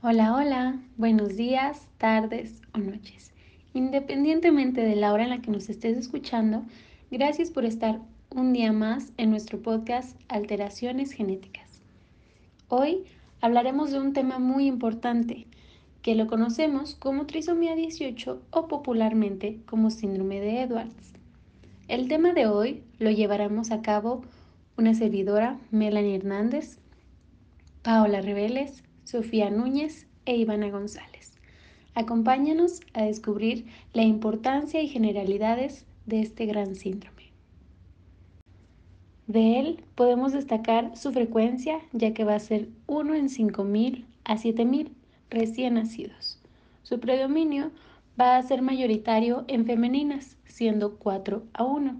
Hola, hola, buenos días, tardes o noches. Independientemente de la hora en la que nos estés escuchando, gracias por estar un día más en nuestro podcast Alteraciones Genéticas. Hoy hablaremos de un tema muy importante que lo conocemos como trisomía 18 o popularmente como síndrome de Edwards. El tema de hoy lo llevaremos a cabo una servidora, Melanie Hernández, Paola Reveles, Sofía Núñez e Ivana González. Acompáñanos a descubrir la importancia y generalidades de este gran síndrome. De él podemos destacar su frecuencia, ya que va a ser 1 en 5.000 a 7.000 recién nacidos. Su predominio va a ser mayoritario en femeninas, siendo 4 a 1.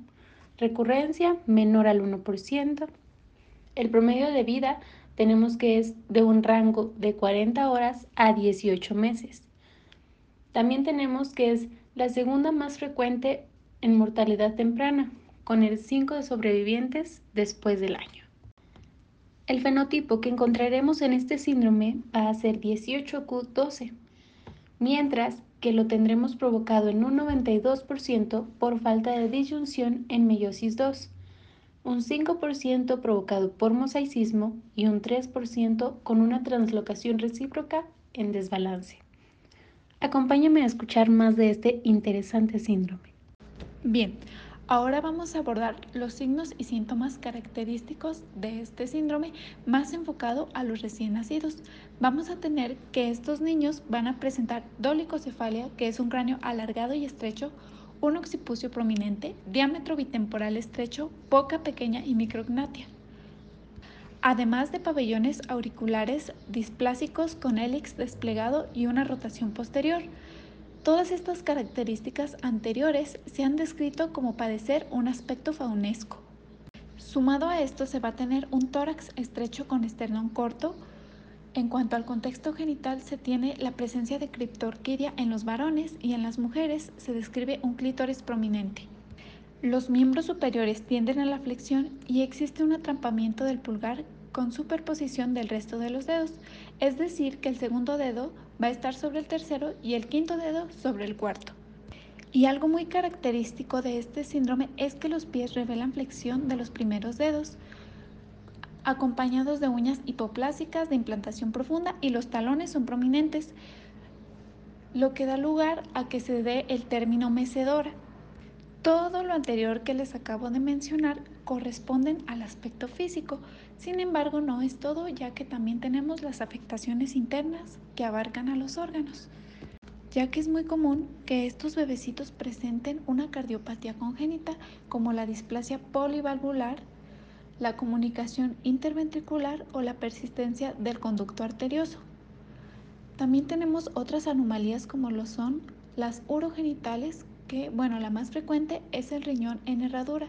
Recurrencia menor al 1%. El promedio de vida tenemos que es de un rango de 40 horas a 18 meses. También tenemos que es la segunda más frecuente en mortalidad temprana, con el 5 de sobrevivientes después del año. El fenotipo que encontraremos en este síndrome va a ser 18Q12, mientras que lo tendremos provocado en un 92% por falta de disyunción en meiosis 2 un 5% provocado por mosaicismo y un 3% con una translocación recíproca en desbalance. Acompáñame a escuchar más de este interesante síndrome. Bien, ahora vamos a abordar los signos y síntomas característicos de este síndrome más enfocado a los recién nacidos. Vamos a tener que estos niños van a presentar dolicocefalia, que es un cráneo alargado y estrecho, un occipucio prominente, diámetro bitemporal estrecho, boca pequeña y micrognatia. Además de pabellones auriculares displásicos con hélix desplegado y una rotación posterior. Todas estas características anteriores se han descrito como padecer un aspecto faunesco. Sumado a esto se va a tener un tórax estrecho con esternón corto, en cuanto al contexto genital, se tiene la presencia de criptorquidia en los varones y en las mujeres se describe un clítoris prominente. Los miembros superiores tienden a la flexión y existe un atrampamiento del pulgar con superposición del resto de los dedos, es decir, que el segundo dedo va a estar sobre el tercero y el quinto dedo sobre el cuarto. Y algo muy característico de este síndrome es que los pies revelan flexión de los primeros dedos, acompañados de uñas hipoplásicas de implantación profunda y los talones son prominentes, lo que da lugar a que se dé el término mecedora. Todo lo anterior que les acabo de mencionar corresponden al aspecto físico, sin embargo no es todo ya que también tenemos las afectaciones internas que abarcan a los órganos, ya que es muy común que estos bebecitos presenten una cardiopatía congénita como la displasia polivalvular, la comunicación interventricular o la persistencia del conducto arterioso. También tenemos otras anomalías como lo son las urogenitales, que bueno, la más frecuente es el riñón en herradura.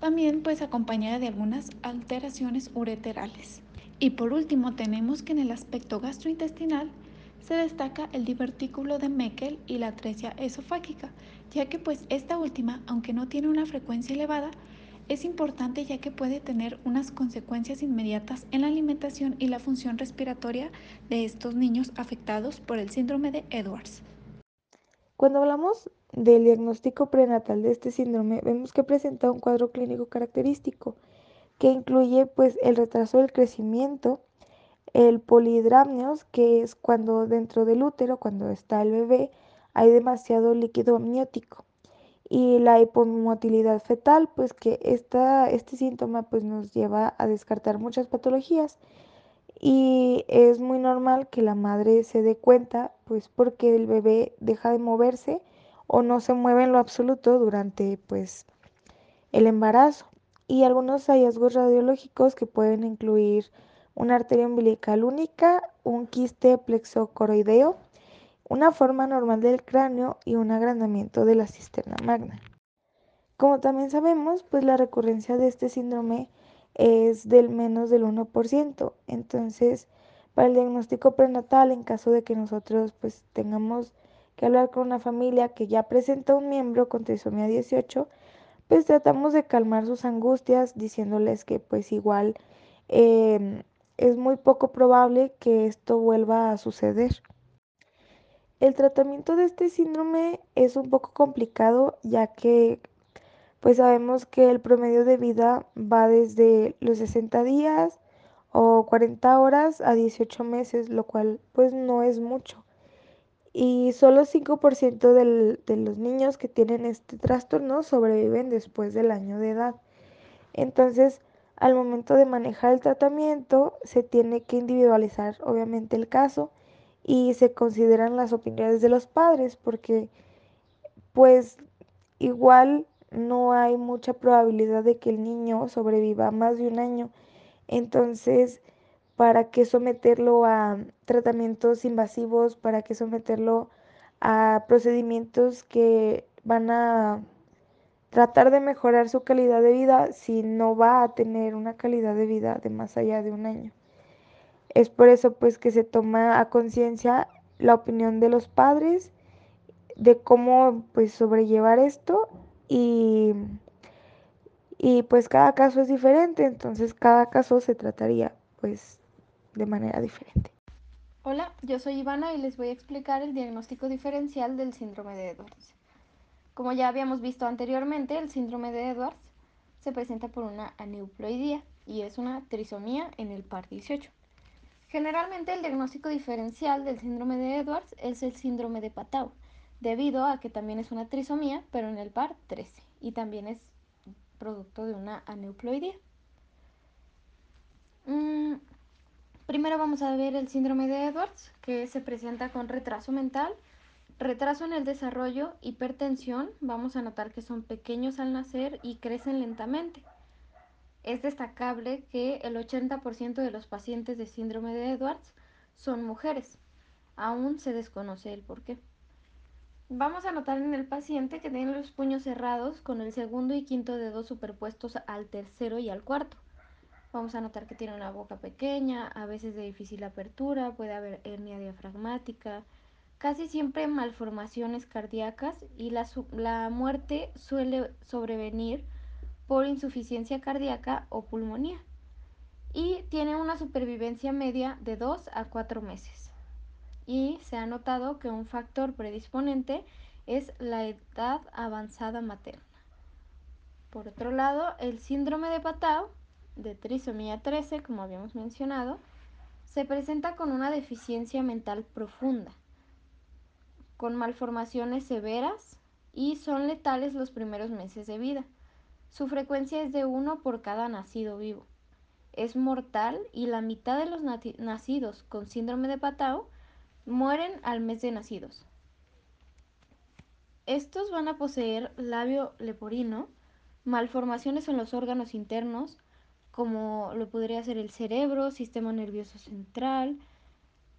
También pues acompañada de algunas alteraciones ureterales. Y por último tenemos que en el aspecto gastrointestinal se destaca el divertículo de Meckel y la atresia esofágica, ya que pues esta última, aunque no tiene una frecuencia elevada, es importante ya que puede tener unas consecuencias inmediatas en la alimentación y la función respiratoria de estos niños afectados por el síndrome de Edwards. Cuando hablamos del diagnóstico prenatal de este síndrome, vemos que presenta un cuadro clínico característico que incluye pues el retraso del crecimiento, el polihidramnios, que es cuando dentro del útero, cuando está el bebé, hay demasiado líquido amniótico y la hipomotilidad fetal, pues que esta, este síntoma pues nos lleva a descartar muchas patologías. Y es muy normal que la madre se dé cuenta pues porque el bebé deja de moverse o no se mueve en lo absoluto durante pues el embarazo. Y algunos hallazgos radiológicos que pueden incluir una arteria umbilical única, un quiste plexocoroideo, una forma normal del cráneo y un agrandamiento de la cisterna magna. Como también sabemos, pues la recurrencia de este síndrome es del menos del 1%. Entonces, para el diagnóstico prenatal, en caso de que nosotros pues tengamos que hablar con una familia que ya presenta un miembro con trisomía 18, pues tratamos de calmar sus angustias diciéndoles que pues igual em, es muy poco probable que esto vuelva a suceder. El tratamiento de este síndrome es un poco complicado ya que pues sabemos que el promedio de vida va desde los 60 días o 40 horas a 18 meses, lo cual pues no es mucho. Y solo 5% del, de los niños que tienen este trastorno sobreviven después del año de edad. Entonces, al momento de manejar el tratamiento, se tiene que individualizar obviamente el caso y se consideran las opiniones de los padres porque pues igual no hay mucha probabilidad de que el niño sobreviva más de un año. Entonces, ¿para qué someterlo a tratamientos invasivos? ¿Para qué someterlo a procedimientos que van a tratar de mejorar su calidad de vida si no va a tener una calidad de vida de más allá de un año? Es por eso pues que se toma a conciencia la opinión de los padres de cómo pues sobrellevar esto y, y pues cada caso es diferente, entonces cada caso se trataría pues de manera diferente. Hola, yo soy Ivana y les voy a explicar el diagnóstico diferencial del síndrome de Edwards. Como ya habíamos visto anteriormente, el síndrome de Edwards se presenta por una aneuploidía y es una trisomía en el par 18. Generalmente el diagnóstico diferencial del síndrome de Edwards es el síndrome de Patau, debido a que también es una trisomía, pero en el par 13, y también es producto de una aneuploidía. Mm, primero vamos a ver el síndrome de Edwards, que se presenta con retraso mental, retraso en el desarrollo, hipertensión, vamos a notar que son pequeños al nacer y crecen lentamente. Es destacable que el 80% de los pacientes de síndrome de Edwards son mujeres. Aún se desconoce el por qué. Vamos a notar en el paciente que tiene los puños cerrados con el segundo y quinto dedo superpuestos al tercero y al cuarto. Vamos a notar que tiene una boca pequeña, a veces de difícil apertura, puede haber hernia diafragmática, casi siempre malformaciones cardíacas y la, la muerte suele sobrevenir por insuficiencia cardíaca o pulmonía y tiene una supervivencia media de 2 a 4 meses y se ha notado que un factor predisponente es la edad avanzada materna. Por otro lado, el síndrome de Patau, de trisomía 13, como habíamos mencionado, se presenta con una deficiencia mental profunda, con malformaciones severas y son letales los primeros meses de vida. Su frecuencia es de uno por cada nacido vivo. Es mortal y la mitad de los nacidos con síndrome de Patau mueren al mes de nacidos. Estos van a poseer labio leporino, malformaciones en los órganos internos, como lo podría ser el cerebro, sistema nervioso central,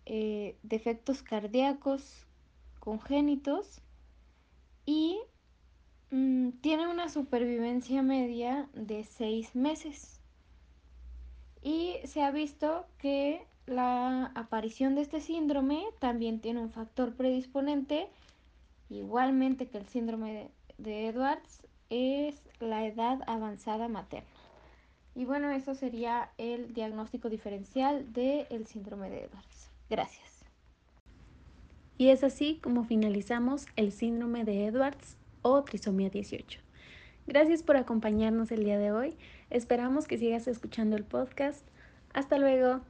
eh, defectos cardíacos congénitos y mm, tiene una supervivencia media de seis meses. Y se ha visto que la aparición de este síndrome también tiene un factor predisponente, igualmente que el síndrome de, Edwards, es la edad avanzada materna. Y bueno, eso sería el diagnóstico diferencial del síndrome de Edwards. Gracias. Y es así como finalizamos el síndrome de Edwards o trisomía 18. Gracias por acompañarnos el día de hoy. Esperamos que sigas escuchando el podcast. Hasta luego.